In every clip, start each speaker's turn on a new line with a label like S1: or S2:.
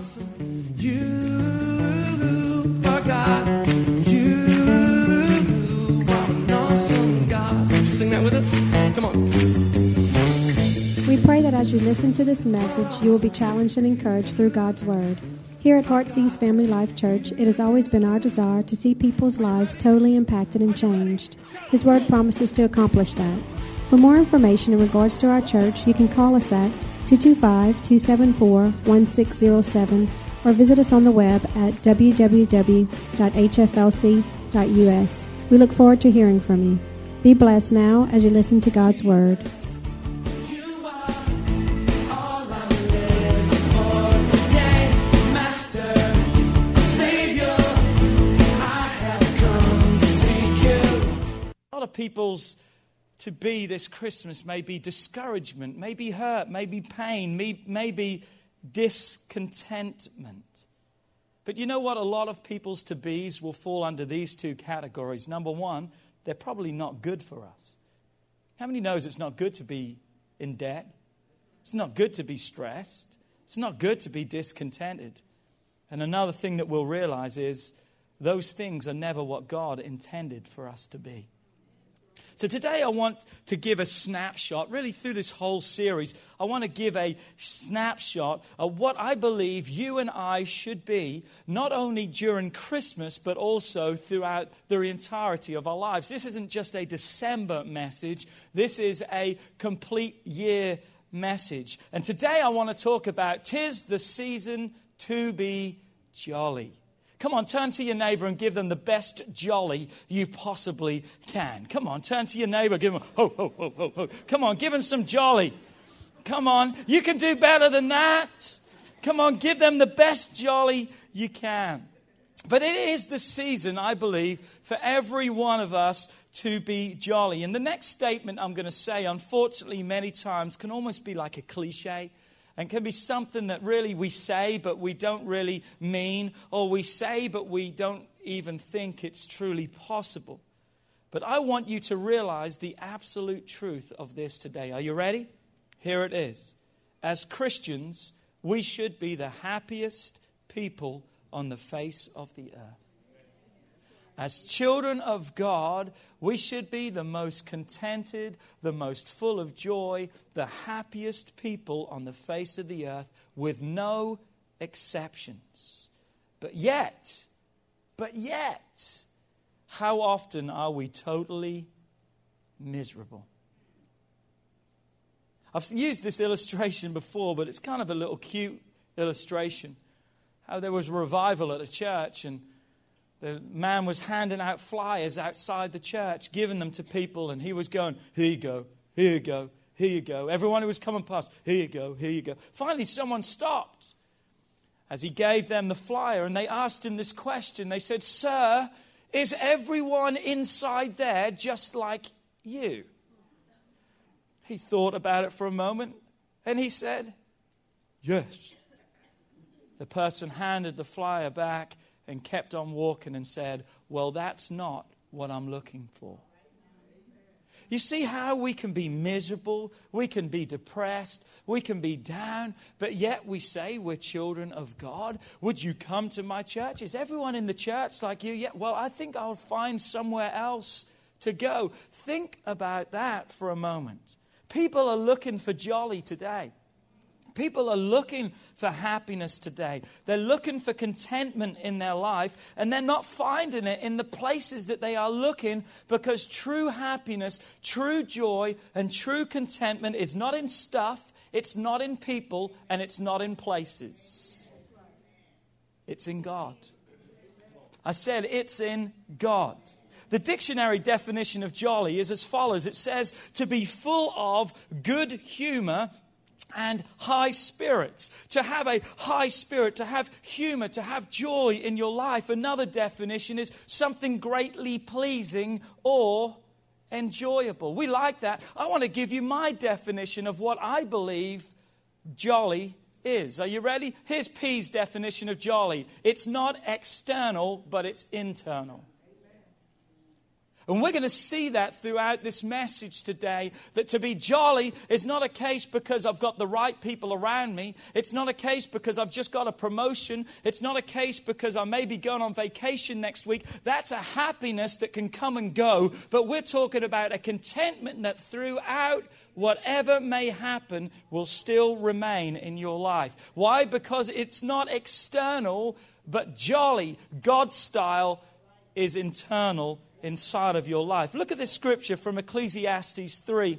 S1: We pray that as you listen to this message, you will be challenged and encouraged through God's Word. Here at Heartsease Family Life Church, it has always been our desire to see people's lives totally impacted and changed. His Word promises to accomplish that. For more information in regards to our church, you can call us at 225 274 1607 or visit us on the web at www.hflc.us. We look forward to hearing from you. Be blessed now as you listen to God's Word.
S2: People's to be this Christmas may be discouragement, maybe hurt, maybe pain, may- maybe discontentment. But you know what? A lot of people's to be's will fall under these two categories. Number one, they're probably not good for us. How many knows it's not good to be in debt? It's not good to be stressed. It's not good to be discontented. And another thing that we'll realize is those things are never what God intended for us to be. So today I want to give a snapshot, really through this whole series, I want to give a snapshot of what I believe you and I should be, not only during Christmas, but also throughout the entirety of our lives. This isn't just a December message, this is a complete year message. And today I want to talk about tis the season to be jolly. Come on, turn to your neighbor and give them the best jolly you possibly can. Come on, turn to your neighbor, give them ho, ho, ho, ho, ho. Come on, give them some jolly. Come on, you can do better than that. Come on, give them the best jolly you can. But it is the season, I believe, for every one of us to be jolly. And the next statement I'm going to say, unfortunately, many times can almost be like a cliche and can be something that really we say but we don't really mean, or we say but we don't even think it's truly possible. But I want you to realize the absolute truth of this today. Are you ready? Here it is. As Christians, we should be the happiest people on the face of the earth. As children of God, we should be the most contented, the most full of joy, the happiest people on the face of the earth, with no exceptions. But yet, but yet, how often are we totally miserable? I've used this illustration before, but it's kind of a little cute illustration. How there was a revival at a church, and the man was handing out flyers outside the church, giving them to people, and he was going, Here you go, here you go, here you go. Everyone who was coming past, Here you go, here you go. Finally, someone stopped as he gave them the flyer, and they asked him this question. They said, Sir, is everyone inside there just like you? He thought about it for a moment, and he said, Yes. The person handed the flyer back and kept on walking and said, Well, that's not what I'm looking for. You see how we can be miserable, we can be depressed, we can be down, but yet we say we're children of God. Would you come to my church? Is everyone in the church like you? Yeah, well, I think I'll find somewhere else to go. Think about that for a moment. People are looking for jolly today. People are looking for happiness today. They're looking for contentment in their life, and they're not finding it in the places that they are looking because true happiness, true joy, and true contentment is not in stuff, it's not in people, and it's not in places. It's in God. I said it's in God. The dictionary definition of jolly is as follows it says to be full of good humor and high spirits. To have a high spirit, to have humor, to have joy in your life. Another definition is something greatly pleasing or enjoyable. We like that. I want to give you my definition of what I believe jolly is. Are you ready? Here's P's definition of jolly it's not external, but it's internal. And we're going to see that throughout this message today that to be jolly is not a case because I've got the right people around me. It's not a case because I've just got a promotion. It's not a case because I may be going on vacation next week. That's a happiness that can come and go. But we're talking about a contentment that throughout whatever may happen will still remain in your life. Why? Because it's not external, but jolly, God style is internal inside of your life. Look at this scripture from Ecclesiastes 3.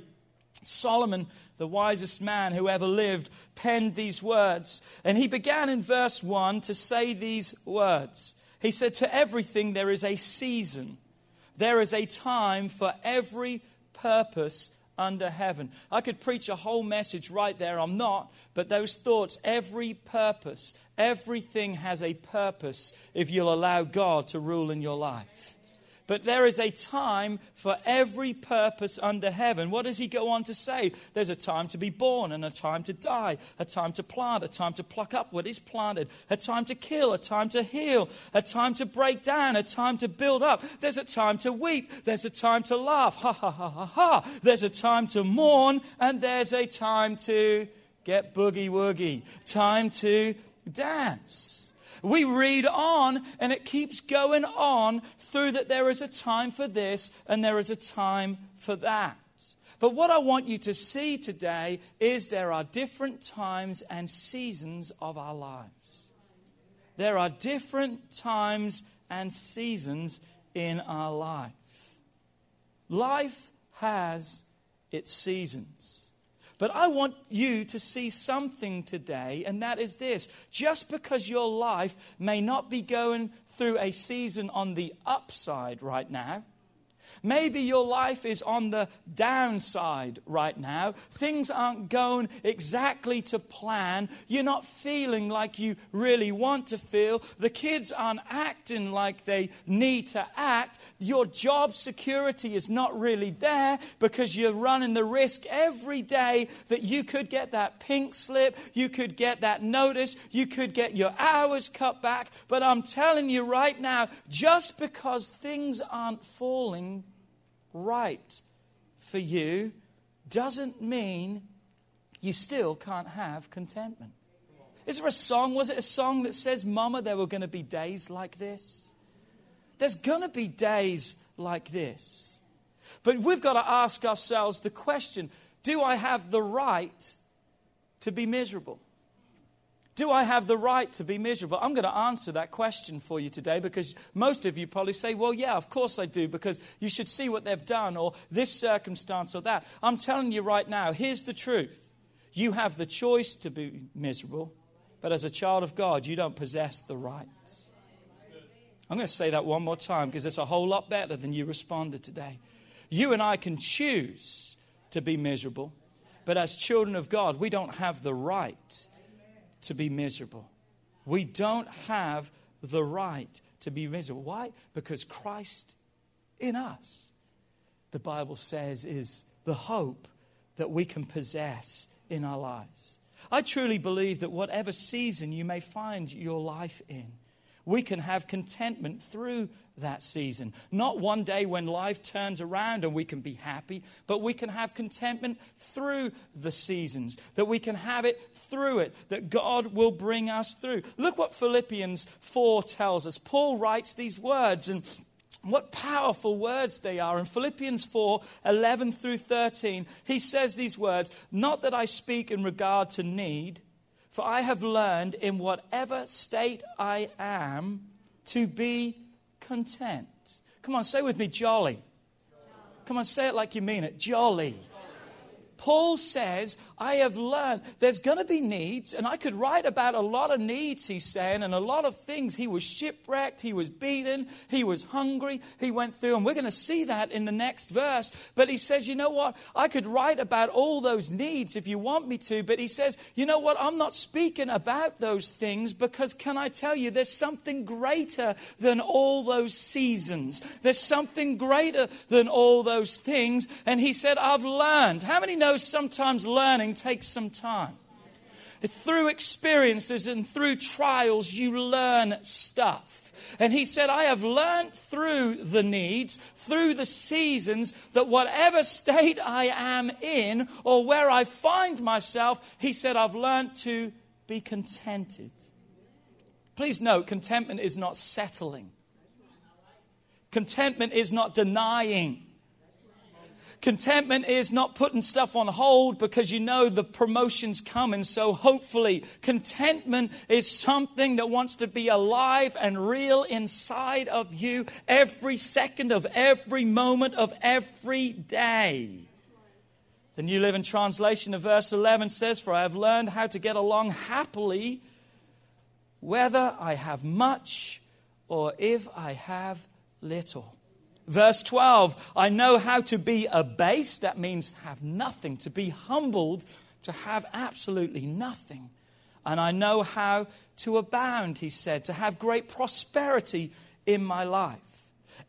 S2: Solomon, the wisest man who ever lived, penned these words. And he began in verse 1 to say these words. He said, To everything there is a season, there is a time for every purpose under heaven. I could preach a whole message right there. I'm not. But those thoughts, every purpose, everything has a purpose if you'll allow God to rule in your life. But there is a time for every purpose under heaven. What does he go on to say? There's a time to be born and a time to die, a time to plant, a time to pluck up what is planted, a time to kill, a time to heal, a time to break down, a time to build up. There's a time to weep, there's a time to laugh, ha ha ha ha ha. There's a time to mourn, and there's a time to get boogie woogie, time to dance. We read on, and it keeps going on through that there is a time for this and there is a time for that. But what I want you to see today is there are different times and seasons of our lives. There are different times and seasons in our life. Life has its seasons. But I want you to see something today, and that is this. Just because your life may not be going through a season on the upside right now, Maybe your life is on the downside right now. Things aren't going exactly to plan. You're not feeling like you really want to feel. The kids aren't acting like they need to act. Your job security is not really there because you're running the risk every day that you could get that pink slip, you could get that notice, you could get your hours cut back. But I'm telling you right now, just because things aren't falling right for you doesn't mean you still can't have contentment. Is there a song? Was it a song that says, Mama, there were going to be days like this? There's going to be days like this. But we've got to ask ourselves the question do I have the right to be miserable? Do I have the right to be miserable? I'm going to answer that question for you today because most of you probably say, well, yeah, of course I do, because you should see what they've done or this circumstance or that. I'm telling you right now, here's the truth. You have the choice to be miserable, but as a child of God, you don't possess the right. I'm going to say that one more time because it's a whole lot better than you responded today. You and I can choose to be miserable, but as children of God, we don't have the right to be miserable. We don't have the right to be miserable. Why? Because Christ in us, the Bible says, is the hope that we can possess in our lives. I truly believe that whatever season you may find your life in, we can have contentment through that season. Not one day when life turns around and we can be happy, but we can have contentment through the seasons, that we can have it through it, that God will bring us through. Look what Philippians 4 tells us. Paul writes these words and what powerful words they are. In Philippians 4 11 through 13, he says these words Not that I speak in regard to need for I have learned in whatever state I am to be content. Come on, say with me, jolly. Come on, say it like you mean it. Jolly. Paul says, I have learned there's going to be needs, and I could write about a lot of needs, he's saying, and a lot of things. He was shipwrecked, he was beaten, he was hungry, he went through, and we're going to see that in the next verse. But he says, You know what? I could write about all those needs if you want me to, but he says, You know what? I'm not speaking about those things because, can I tell you, there's something greater than all those seasons. There's something greater than all those things. And he said, I've learned. How many know sometimes learning takes some time. Through experiences and through trials, you learn stuff. And he said, I have learned through the needs, through the seasons, that whatever state I am in or where I find myself, he said, I've learned to be contented. Please note, contentment is not settling, contentment is not denying. Contentment is not putting stuff on hold because you know the promotion's coming. So hopefully, contentment is something that wants to be alive and real inside of you every second of every moment of every day. The New Living Translation of verse 11 says, For I have learned how to get along happily, whether I have much or if I have little. Verse 12, I know how to be abased, that means have nothing, to be humbled, to have absolutely nothing. And I know how to abound, he said, to have great prosperity in my life.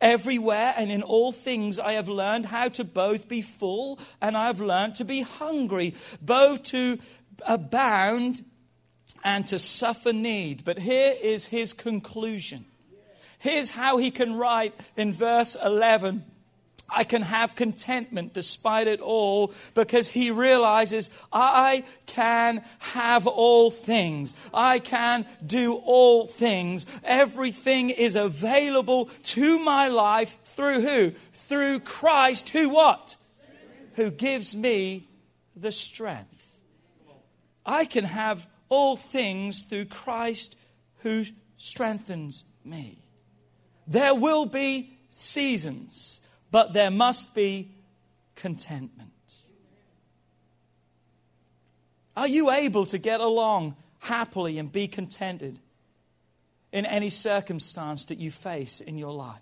S2: Everywhere and in all things I have learned how to both be full and I have learned to be hungry, both to abound and to suffer need. But here is his conclusion. Here's how he can write in verse 11 I can have contentment despite it all because he realizes I can have all things. I can do all things. Everything is available to my life through who? Through Christ, who what? Who gives me the strength. I can have all things through Christ who strengthens me. There will be seasons, but there must be contentment. Are you able to get along happily and be contented in any circumstance that you face in your life?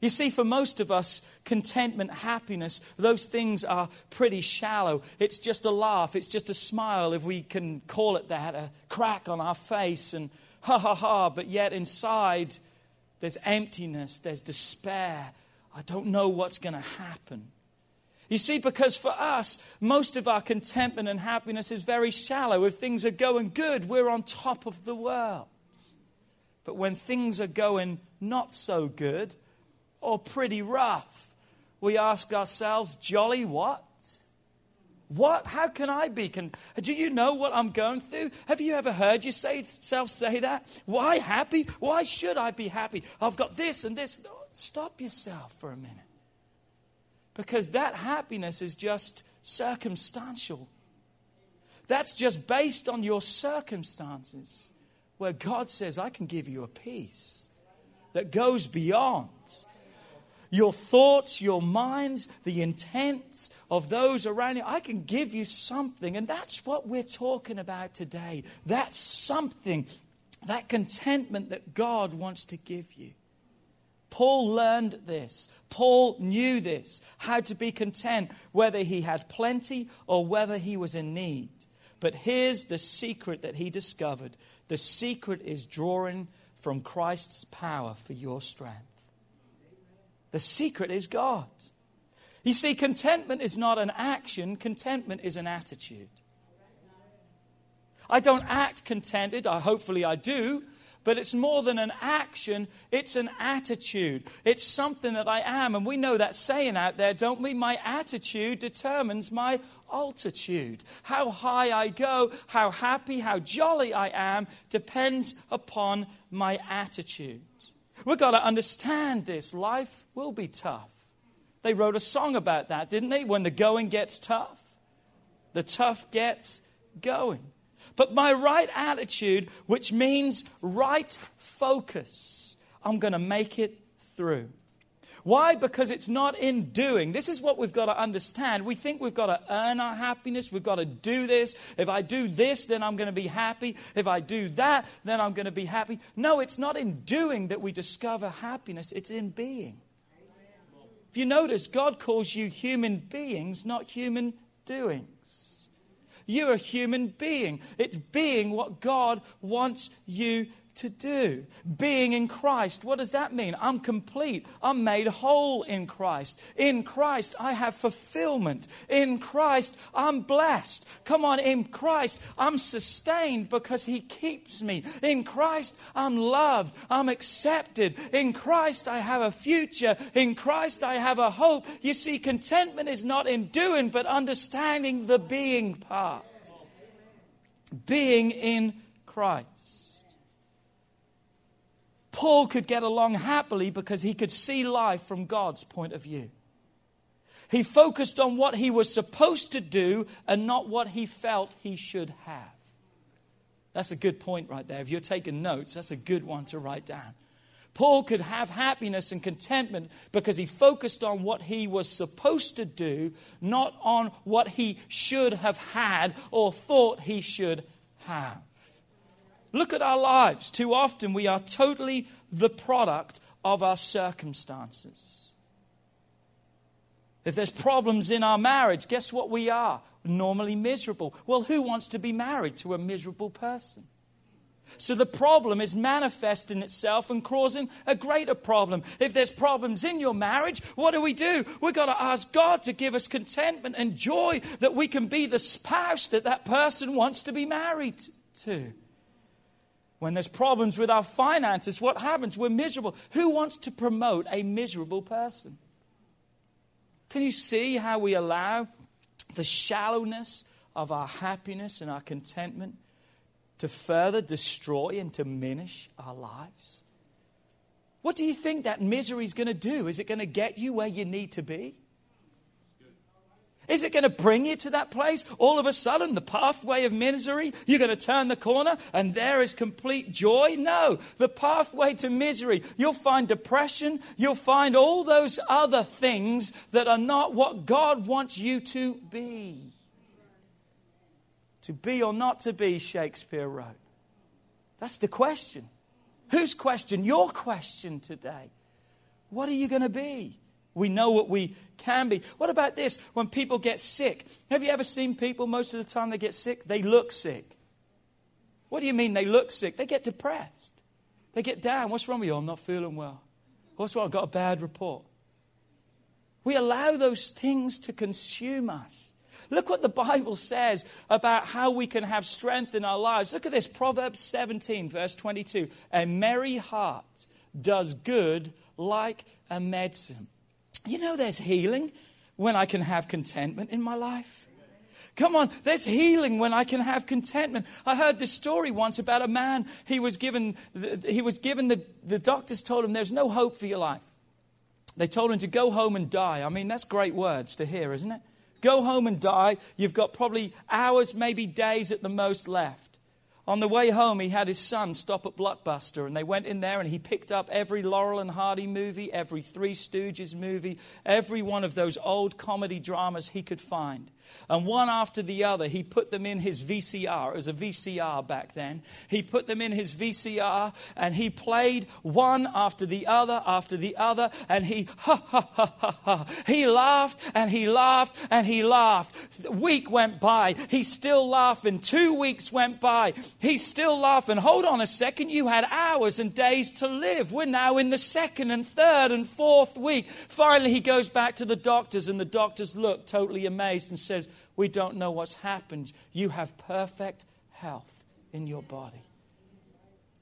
S2: You see, for most of us, contentment, happiness, those things are pretty shallow. It's just a laugh, it's just a smile, if we can call it that, a crack on our face, and ha ha ha, but yet inside, there's emptiness, there's despair. I don't know what's going to happen. You see, because for us, most of our contentment and happiness is very shallow. If things are going good, we're on top of the world. But when things are going not so good or pretty rough, we ask ourselves, jolly what? What? How can I be? Can, do you know what I'm going through? Have you ever heard yourself say that? Why happy? Why should I be happy? I've got this and this. Stop yourself for a minute. Because that happiness is just circumstantial. That's just based on your circumstances, where God says, I can give you a peace that goes beyond your thoughts, your minds, the intents of those around you. I can give you something. And that's what we're talking about today. That's something, that contentment that God wants to give you. Paul learned this. Paul knew this, how to be content, whether he had plenty or whether he was in need. But here's the secret that he discovered the secret is drawing from Christ's power for your strength. The secret is God. You see, contentment is not an action, contentment is an attitude. I don't act contented, I, hopefully I do, but it's more than an action, it's an attitude. It's something that I am. And we know that saying out there, don't we? My attitude determines my altitude. How high I go, how happy, how jolly I am, depends upon my attitude. We've got to understand this. Life will be tough. They wrote a song about that, didn't they? When the going gets tough, the tough gets going. But my right attitude, which means right focus, I'm going to make it through. Why? Because it's not in doing. This is what we've got to understand. We think we've got to earn our happiness. We've got to do this. If I do this, then I'm going to be happy. If I do that, then I'm going to be happy. No, it's not in doing that we discover happiness, it's in being. If you notice, God calls you human beings, not human doings. You're a human being. It's being what God wants you to do. Being in Christ, what does that mean? I'm complete. I'm made whole in Christ. In Christ, I have fulfillment. In Christ, I'm blessed. Come on, in Christ, I'm sustained because He keeps me. In Christ, I'm loved. I'm accepted. In Christ, I have a future. In Christ, I have a hope. You see, contentment is not in doing, but understanding the being part. Being in Christ. Paul could get along happily because he could see life from God's point of view. He focused on what he was supposed to do and not what he felt he should have. That's a good point right there. If you're taking notes, that's a good one to write down. Paul could have happiness and contentment because he focused on what he was supposed to do, not on what he should have had or thought he should have. Look at our lives. Too often we are totally the product of our circumstances. If there's problems in our marriage, guess what we are? Normally miserable. Well, who wants to be married to a miserable person? So the problem is manifesting itself and causing a greater problem. If there's problems in your marriage, what do we do? We've got to ask God to give us contentment and joy that we can be the spouse that that person wants to be married to. When there's problems with our finances, what happens? We're miserable. Who wants to promote a miserable person? Can you see how we allow the shallowness of our happiness and our contentment to further destroy and to diminish our lives? What do you think that misery is going to do? Is it going to get you where you need to be? Is it going to bring you to that place? All of a sudden, the pathway of misery, you're going to turn the corner and there is complete joy? No. The pathway to misery, you'll find depression, you'll find all those other things that are not what God wants you to be. To be or not to be, Shakespeare wrote. That's the question. Whose question? Your question today. What are you going to be? We know what we can be. What about this? When people get sick, have you ever seen people most of the time they get sick? They look sick. What do you mean they look sick? They get depressed. They get down. What's wrong with you? I'm not feeling well. What's wrong? I've got a bad report. We allow those things to consume us. Look what the Bible says about how we can have strength in our lives. Look at this Proverbs 17, verse 22. A merry heart does good like a medicine. You know, there's healing when I can have contentment in my life. Come on, there's healing when I can have contentment. I heard this story once about a man. He was given, he was given the, the doctors told him there's no hope for your life. They told him to go home and die. I mean, that's great words to hear, isn't it? Go home and die. You've got probably hours, maybe days at the most left. On the way home, he had his son stop at Blockbuster, and they went in there and he picked up every Laurel and Hardy movie, every Three Stooges movie, every one of those old comedy dramas he could find. And one after the other, he put them in his VCR. It was a VCR back then. He put them in his VCR and he played one after the other after the other. And he, ha, ha, ha, ha, ha. He laughed and he laughed and he laughed. A week went by. He's still laughing. Two weeks went by. He's still laughing. Hold on a second. You had hours and days to live. We're now in the second and third and fourth week. Finally, he goes back to the doctors, and the doctors look totally amazed and said, we don't know what's happened. You have perfect health in your body.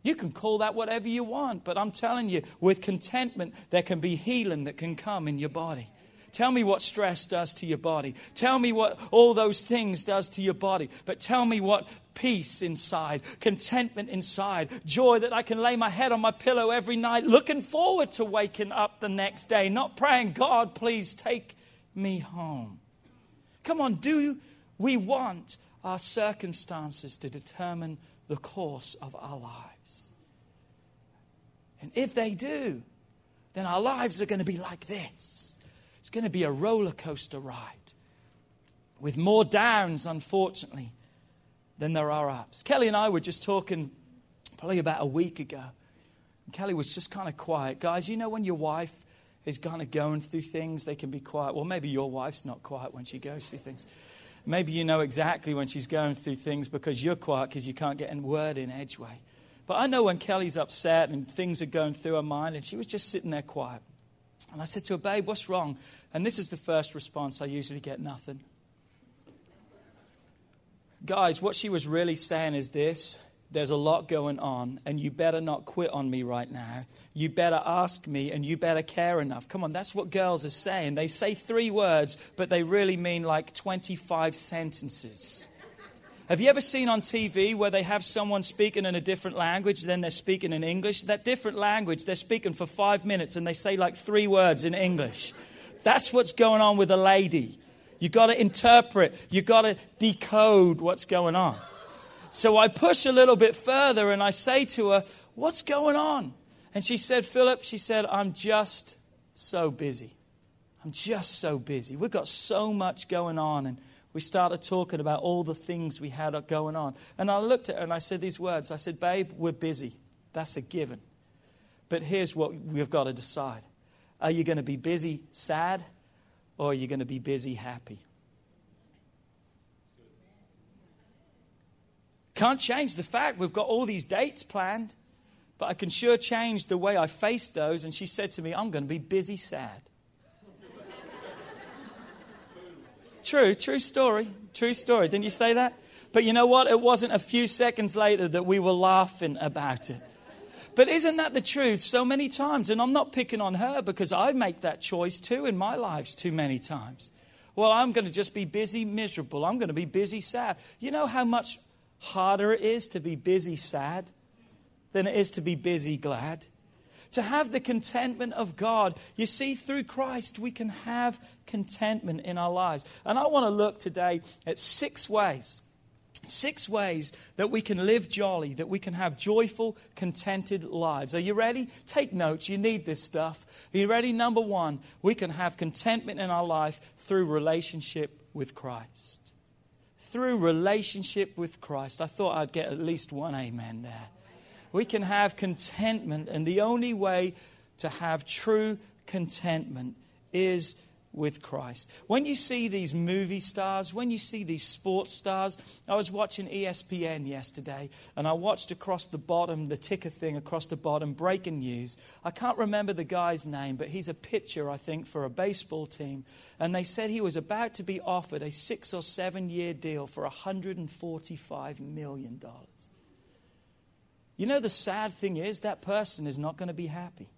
S2: You can call that whatever you want, but I'm telling you, with contentment, there can be healing that can come in your body. Tell me what stress does to your body. Tell me what all those things does to your body. But tell me what peace inside, contentment inside, joy that I can lay my head on my pillow every night, looking forward to waking up the next day, not praying, God, please take me home. Come on, do we want our circumstances to determine the course of our lives? And if they do, then our lives are going to be like this. It's going to be a roller coaster ride with more downs, unfortunately, than there are ups. Kelly and I were just talking probably about a week ago. And Kelly was just kind of quiet. Guys, you know when your wife is kind of going through things, they can be quiet. Well, maybe your wife's not quiet when she goes through things. Maybe you know exactly when she's going through things because you're quiet because you can't get a word in edgeway. But I know when Kelly's upset and things are going through her mind, and she was just sitting there quiet. And I said to her, Babe, what's wrong? And this is the first response I usually get nothing. Guys, what she was really saying is this there's a lot going on, and you better not quit on me right now. You better ask me, and you better care enough. Come on, that's what girls are saying. They say three words, but they really mean like 25 sentences. Have you ever seen on TV where they have someone speaking in a different language, then they're speaking in English? That different language, they're speaking for five minutes and they say like three words in English. That's what's going on with a lady. You've got to interpret, you've got to decode what's going on. So I push a little bit further and I say to her, What's going on? And she said, Philip, she said, I'm just so busy. I'm just so busy. We've got so much going on. And we started talking about all the things we had going on. And I looked at her and I said these words I said, Babe, we're busy. That's a given. But here's what we've got to decide Are you going to be busy sad or are you going to be busy happy? Can't change the fact we've got all these dates planned, but I can sure change the way I face those. And she said to me, I'm going to be busy sad. true, true story. True story. Didn't you say that? But you know what? It wasn't a few seconds later that we were laughing about it. But isn't that the truth so many times? And I'm not picking on her because I make that choice too in my lives too many times. Well, I'm going to just be busy, miserable. I'm going to be busy, sad. You know how much harder it is to be busy sad than it is to be busy glad. To have the contentment of God. You see, through Christ, we can have contentment in our lives. And I want to look today at six ways. Six ways that we can live jolly, that we can have joyful, contented lives. Are you ready? Take notes. You need this stuff. Are you ready? Number one, we can have contentment in our life through relationship with Christ through relationship with Christ. I thought I'd get at least one amen there. We can have contentment, and the only way to have true contentment is with Christ. When you see these movie stars, when you see these sports stars, I was watching ESPN yesterday and I watched across the bottom, the ticker thing across the bottom, breaking news. I can't remember the guy's name, but he's a pitcher, I think, for a baseball team. And they said he was about to be offered a six or seven year deal for $145 million. You know, the sad thing is that person is not going to be happy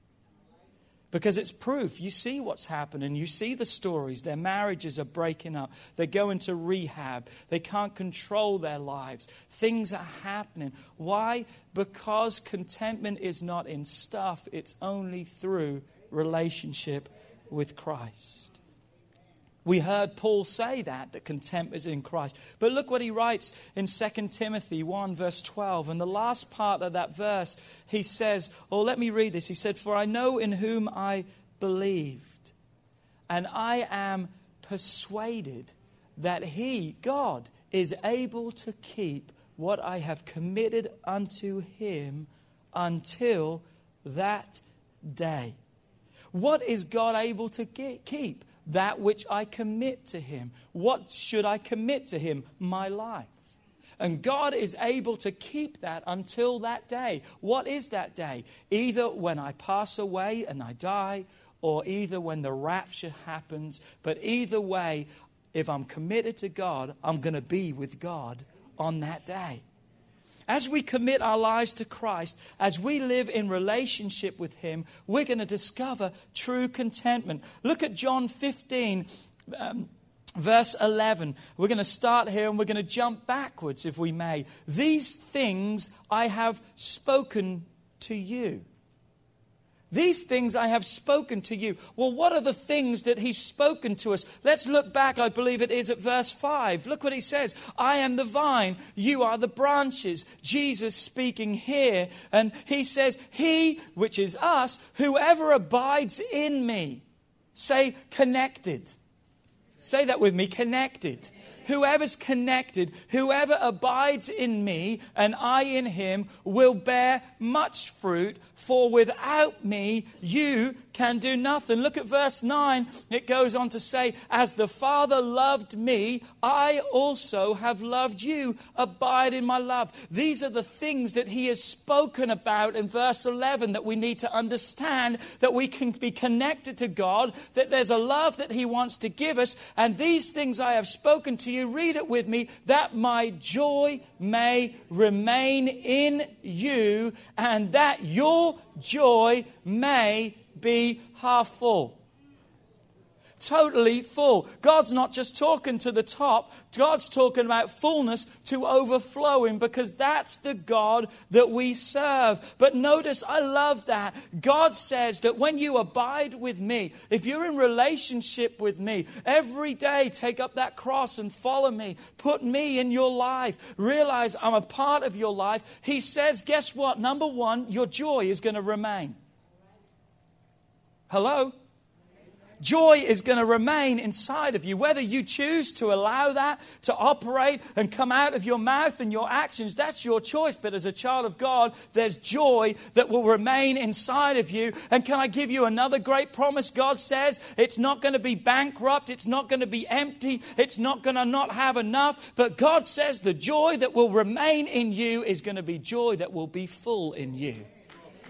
S2: because it's proof. You see what's happening. You see the stories. Their marriages are breaking up. They go into rehab. They can't control their lives. Things are happening. Why? Because contentment is not in stuff, it's only through relationship with Christ. We heard Paul say that, that contempt is in Christ. But look what he writes in 2 Timothy 1, verse 12. And the last part of that verse, he says, Oh, let me read this. He said, For I know in whom I believed, and I am persuaded that he, God, is able to keep what I have committed unto him until that day. What is God able to keep? That which I commit to Him. What should I commit to Him? My life. And God is able to keep that until that day. What is that day? Either when I pass away and I die, or either when the rapture happens. But either way, if I'm committed to God, I'm going to be with God on that day. As we commit our lives to Christ, as we live in relationship with Him, we're going to discover true contentment. Look at John 15. Um, verse 11. We're going to start here and we're going to jump backwards, if we may. These things I have spoken to you. These things I have spoken to you. Well, what are the things that he's spoken to us? Let's look back, I believe it is at verse 5. Look what he says I am the vine, you are the branches. Jesus speaking here, and he says, He, which is us, whoever abides in me. Say connected. Say that with me connected. Whoever's connected, whoever abides in me and I in him will bear much fruit, for without me you can do nothing. Look at verse 9. It goes on to say, As the Father loved me, I also have loved you. Abide in my love. These are the things that he has spoken about in verse 11 that we need to understand that we can be connected to God, that there's a love that he wants to give us. And these things I have spoken to you, read it with me, that my joy may remain in you and that your joy may be half full. Totally full. God's not just talking to the top, God's talking about fullness to overflowing because that's the God that we serve. But notice, I love that. God says that when you abide with me, if you're in relationship with me, every day take up that cross and follow me. Put me in your life. Realize I'm a part of your life. He says, guess what? Number one, your joy is going to remain. Hello? Joy is going to remain inside of you. Whether you choose to allow that to operate and come out of your mouth and your actions, that's your choice. But as a child of God, there's joy that will remain inside of you. And can I give you another great promise? God says it's not going to be bankrupt, it's not going to be empty, it's not going to not have enough. But God says the joy that will remain in you is going to be joy that will be full in you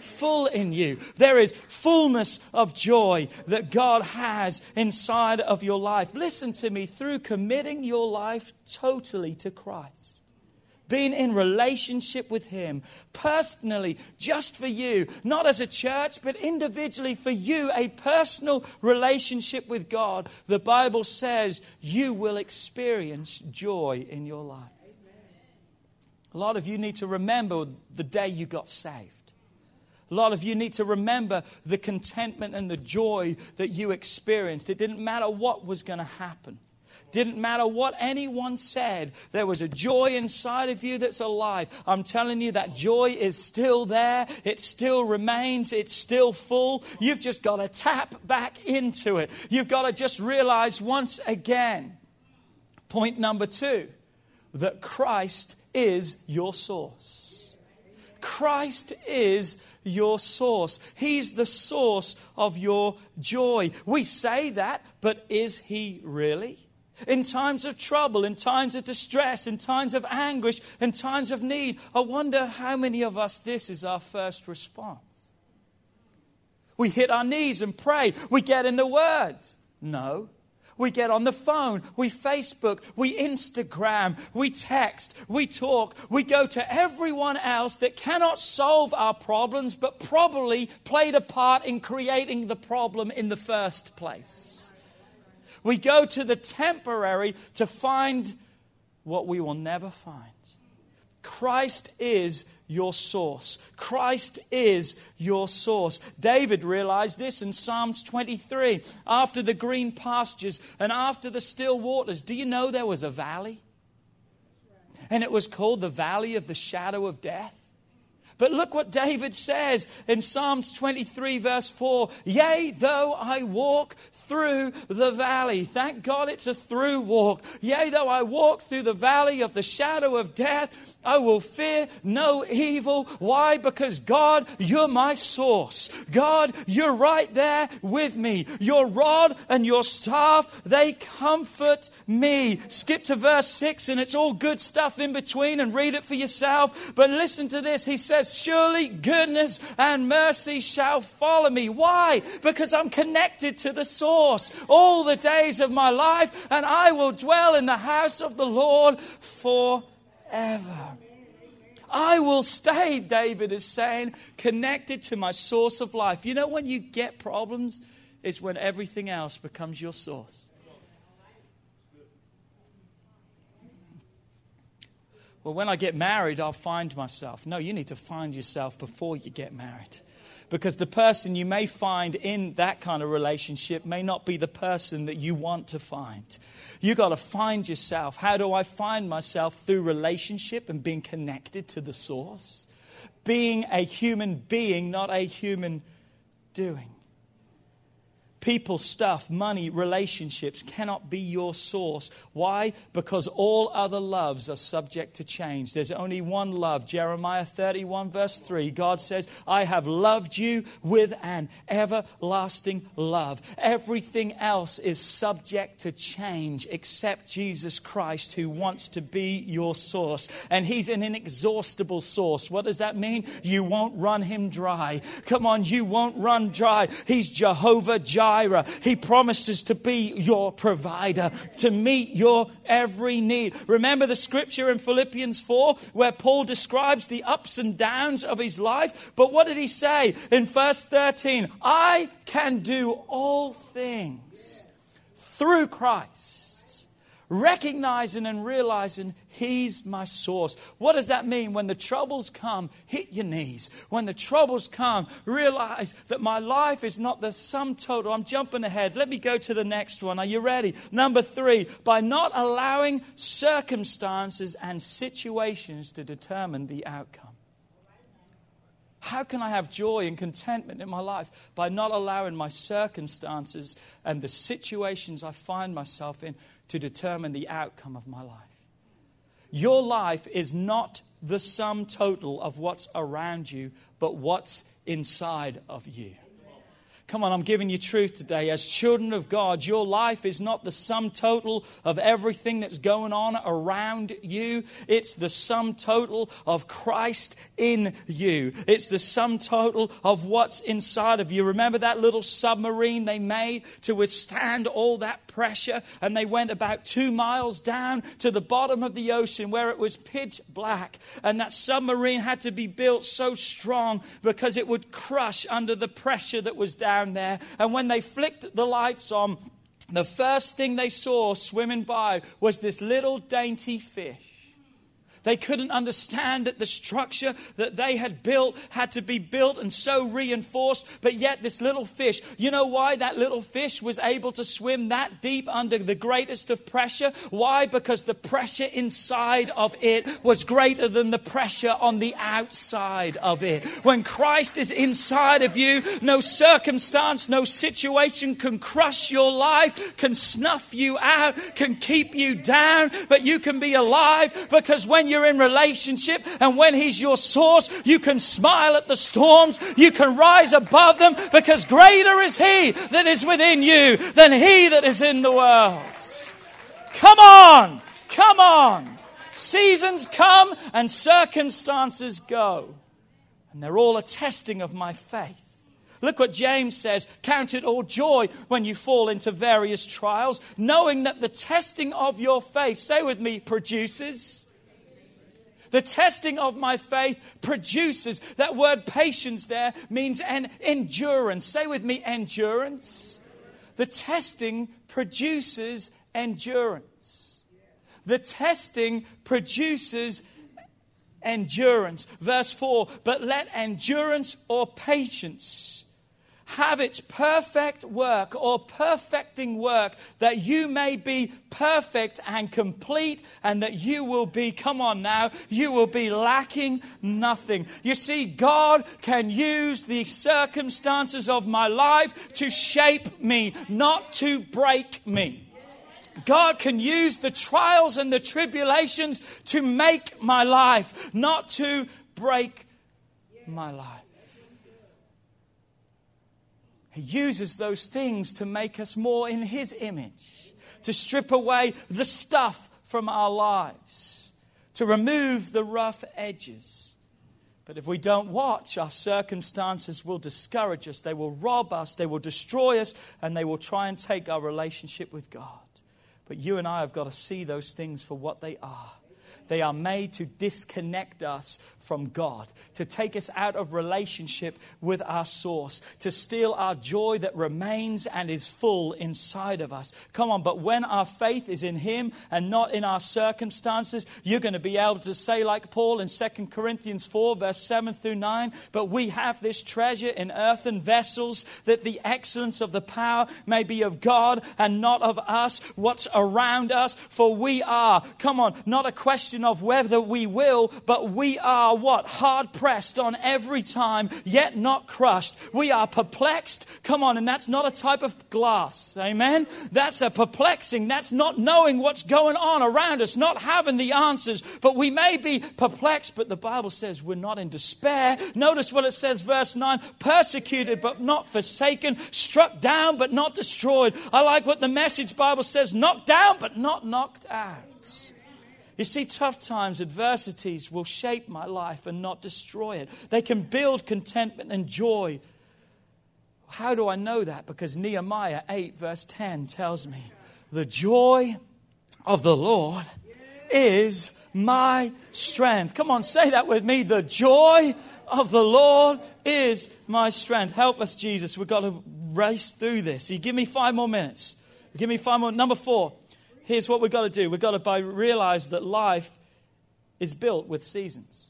S2: full in you. There is fullness of joy that God has inside of your life. Listen to me through committing your life totally to Christ. Being in relationship with Him personally, just for you, not as a church, but individually for you, a personal relationship with God. The Bible says you will experience joy in your life. A lot of you need to remember the day you got saved. A lot of you need to remember the contentment and the joy that you experienced. It didn't matter what was going to happen. Didn't matter what anyone said, there was a joy inside of you that's alive. I'm telling you, that joy is still there. It still remains. It's still full. You've just got to tap back into it. You've got to just realize once again. Point number two that Christ is your source. Christ is your source. He's the source of your joy. We say that, but is He really? In times of trouble, in times of distress, in times of anguish, in times of need, I wonder how many of us this is our first response. We hit our knees and pray. We get in the words. No. We get on the phone, we Facebook, we Instagram, we text, we talk, we go to everyone else that cannot solve our problems but probably played a part in creating the problem in the first place. We go to the temporary to find what we will never find. Christ is your source. Christ is your source. David realized this in Psalms 23. After the green pastures and after the still waters, do you know there was a valley? And it was called the valley of the shadow of death. But look what David says in Psalms 23, verse 4 Yea, though I walk through the valley. Thank God it's a through walk. Yea, though I walk through the valley of the shadow of death, I will fear no evil. Why? Because God, you're my source. God, you're right there with me. Your rod and your staff, they comfort me. Skip to verse 6 and it's all good stuff in between and read it for yourself. But listen to this. He says, Surely goodness and mercy shall follow me. Why? Because I'm connected to the source all the days of my life, and I will dwell in the house of the Lord forever. I will stay, David is saying, connected to my source of life. You know, when you get problems, it's when everything else becomes your source. Well, when I get married, I'll find myself. No, you need to find yourself before you get married. Because the person you may find in that kind of relationship may not be the person that you want to find. You got to find yourself. How do I find myself? Through relationship and being connected to the source. Being a human being, not a human doing. People, stuff, money, relationships cannot be your source. Why? Because all other loves are subject to change. There's only one love. Jeremiah 31, verse 3, God says, I have loved you with an everlasting love. Everything else is subject to change except Jesus Christ, who wants to be your source. And He's an inexhaustible source. What does that mean? You won't run Him dry. Come on, you won't run dry. He's Jehovah Jireh. He promises to be your provider, to meet your every need. Remember the scripture in Philippians 4 where Paul describes the ups and downs of his life? But what did he say in verse 13? I can do all things through Christ recognizing and realizing He's my source. What does that mean? When the troubles come, hit your knees. When the troubles come, realize that my life is not the sum total. I'm jumping ahead. Let me go to the next one. Are you ready? Number three, by not allowing circumstances and situations to determine the outcome. How can I have joy and contentment in my life? By not allowing my circumstances and the situations I find myself in to determine the outcome of my life. Your life is not the sum total of what's around you, but what's inside of you. Come on, I'm giving you truth today. As children of God, your life is not the sum total of everything that's going on around you. It's the sum total of Christ in you. It's the sum total of what's inside of you. Remember that little submarine they made to withstand all that pressure? And they went about two miles down to the bottom of the ocean where it was pitch black. And that submarine had to be built so strong because it would crush under the pressure that was down there. And when they flicked the lights on, the first thing they saw swimming by was this little dainty fish. They couldn't understand that the structure that they had built had to be built and so reinforced, but yet this little fish, you know why that little fish was able to swim that deep under the greatest of pressure? Why? Because the pressure inside of it was greater than the pressure on the outside of it. When Christ is inside of you, no circumstance, no situation can crush your life, can snuff you out, can keep you down, but you can be alive because when you're in relationship and when He's your source, you can smile at the storms. You can rise above them because greater is He that is within you than He that is in the world. Come on, come on. Seasons come and circumstances go. And they're all a testing of my faith. Look what James says Count it all joy when you fall into various trials, knowing that the testing of your faith, say with me, produces the testing of my faith produces. That word patience there means an endurance. Say with me, endurance. The testing produces endurance. The testing produces endurance. Verse 4 But let endurance or patience have its perfect work or perfecting work that you may be perfect and complete and that you will be, come on now, you will be lacking nothing. You see, God can use the circumstances of my life to shape me, not to break me. God can use the trials and the tribulations to make my life, not to break my life. He uses those things to make us more in His image, to strip away the stuff from our lives, to remove the rough edges. But if we don't watch, our circumstances will discourage us, they will rob us, they will destroy us, and they will try and take our relationship with God. But you and I have got to see those things for what they are. They are made to disconnect us from God, to take us out of relationship with our source, to steal our joy that remains and is full inside of us. Come on, but when our faith is in Him and not in our circumstances, you're going to be able to say, like Paul in 2 Corinthians 4, verse 7 through 9, but we have this treasure in earthen vessels, that the excellence of the power may be of God and not of us, what's around us, for we are, come on, not a question question of whether we will, but we are what? Hard pressed on every time, yet not crushed. We are perplexed. Come on, and that's not a type of glass. Amen? That's a perplexing. That's not knowing what's going on around us, not having the answers, but we may be perplexed, but the Bible says we're not in despair. Notice what it says, verse 9 persecuted but not forsaken, struck down but not destroyed. I like what the message Bible says knocked down but not knocked out. You see, tough times, adversities will shape my life and not destroy it. They can build contentment and joy. How do I know that? Because Nehemiah 8, verse 10 tells me the joy of the Lord is my strength. Come on, say that with me. The joy of the Lord is my strength. Help us, Jesus. We've got to race through this. You give me five more minutes. Give me five more. Number four, here's what we've got to do. We've got to realize that life is built with seasons.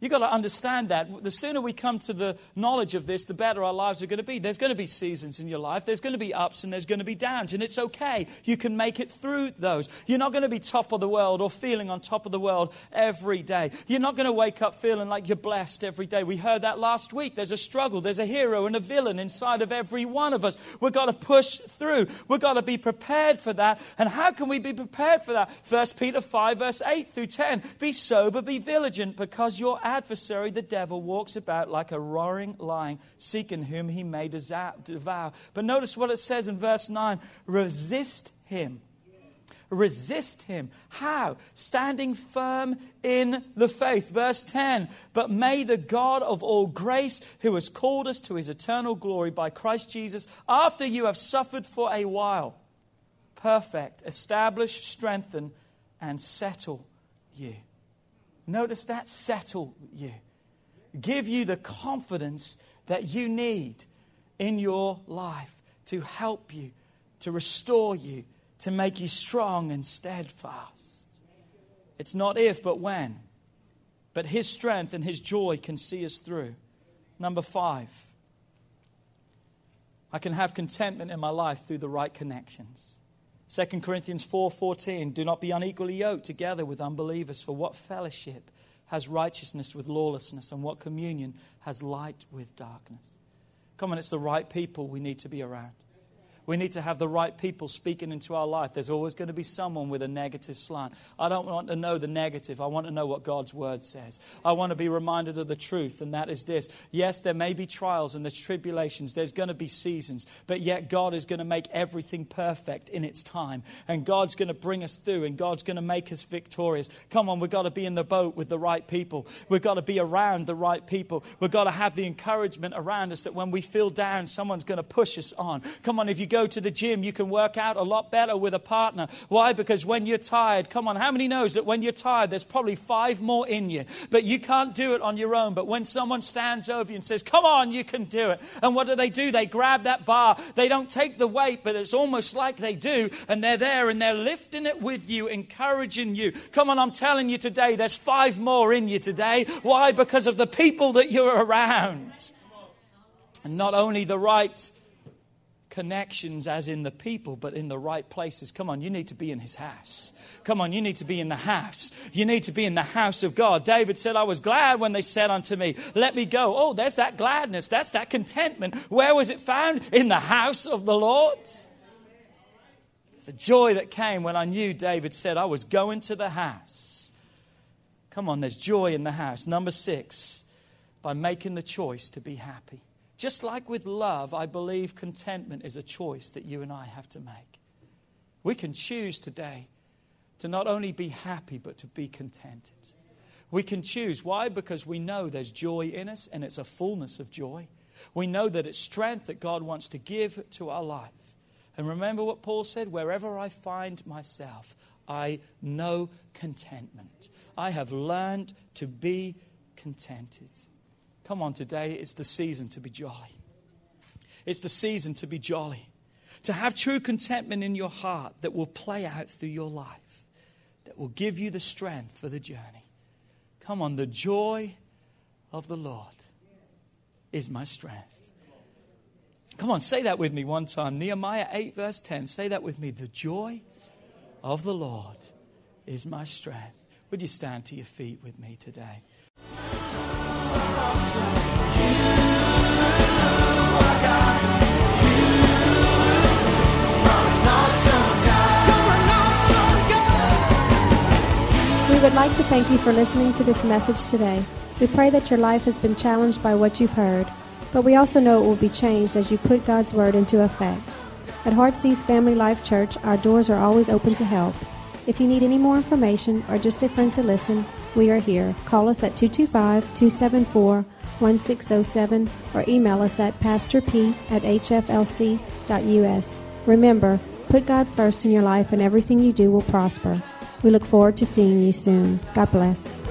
S2: You've got to understand that. The sooner we come to the knowledge of this, the better our lives are going to be. There's going to be seasons in your life. There's going to be ups and there's going to be downs, and it's okay. You can make it through those. You're not going to be top of the world or feeling on top of the world every day. You're not going to wake up feeling like you're blessed every day. We heard that last week. There's a struggle, there's a hero and a villain inside of every one of us. We've got to push through. We've got to be prepared for that. And how can we be prepared for that? 1 Peter 5, verse 8 through 10. Be sober, be vigilant, because your adversary, the devil, walks about like a roaring lion, seeking whom he may devour. But notice what it says in verse 9 resist him. Resist him. How? Standing firm in the faith. Verse 10 But may the God of all grace, who has called us to his eternal glory by Christ Jesus, after you have suffered for a while, perfect, establish, strengthen, and settle you. Notice that settle you. Give you the confidence that you need in your life to help you, to restore you, to make you strong and steadfast. It's not if, but when. But His strength and His joy can see us through. Number five, I can have contentment in my life through the right connections. 2 Corinthians 4:14 Do not be unequally yoked together with unbelievers for what fellowship has righteousness with lawlessness and what communion has light with darkness. Come on, it's the right people we need to be around. We need to have the right people speaking into our life. There's always going to be someone with a negative slant. I don't want to know the negative. I want to know what God's word says. I want to be reminded of the truth, and that is this. Yes, there may be trials and there's tribulations. There's going to be seasons, but yet God is going to make everything perfect in its time. And God's going to bring us through, and God's going to make us victorious. Come on, we've got to be in the boat with the right people. We've got to be around the right people. We've got to have the encouragement around us that when we feel down, someone's going to push us on. Come on, if you go go to the gym, you can work out a lot better with a partner. Why? Because when you're tired, come on, how many knows that when you're tired, there's probably five more in you, but you can't do it on your own. But when someone stands over you and says, come on, you can do it. And what do they do? They grab that bar. They don't take the weight, but it's almost like they do. And they're there and they're lifting it with you, encouraging you. Come on, I'm telling you today, there's five more in you today. Why? Because of the people that you're around. And not only the right connections as in the people, but in the right places. Come on, you need to be in his house. Come on, you need to be in the house. You need to be in the house of God. David said, I was glad when they said unto me, Let me go. Oh, there's that gladness. That's that contentment. Where was it found? In the house of the Lord. It's a joy that came when I knew David said, I was going to the house. Come on, there's joy in the house. Number six, by making the choice to be happy. Just like with love, I believe contentment is a choice that you and I have to make. We can choose today to not only be happy, but to be contented. We can choose. Why? Because we know there's joy in us and it's a fullness of joy. We know that it's strength that God wants to give to our life. And remember what Paul said wherever I find myself, I know contentment. I have learned to be contented. Come on, today it's the season to be jolly. It's the season to be jolly. To have true contentment in your heart that will play out through your life, that will give you the strength for the journey. Come on, the joy of the Lord is my strength. Come on, say that with me one time. Nehemiah 8, verse 10. Say that with me. The joy of the Lord is my strength.
S3: Would you stand to your feet with me today?
S1: We would like to thank you for listening to this message today. We pray that your life has been challenged by what you've heard, but we also know it will be changed as you put God's Word into effect. At Heartsease Family Life Church, our doors are always open to help. If you need any more information or just a friend to listen, we are here. Call us at 225 274 1607 or email us at pastorp at hflc.us. Remember, put God first in your life and everything you do will prosper. We look forward to seeing you soon. God bless.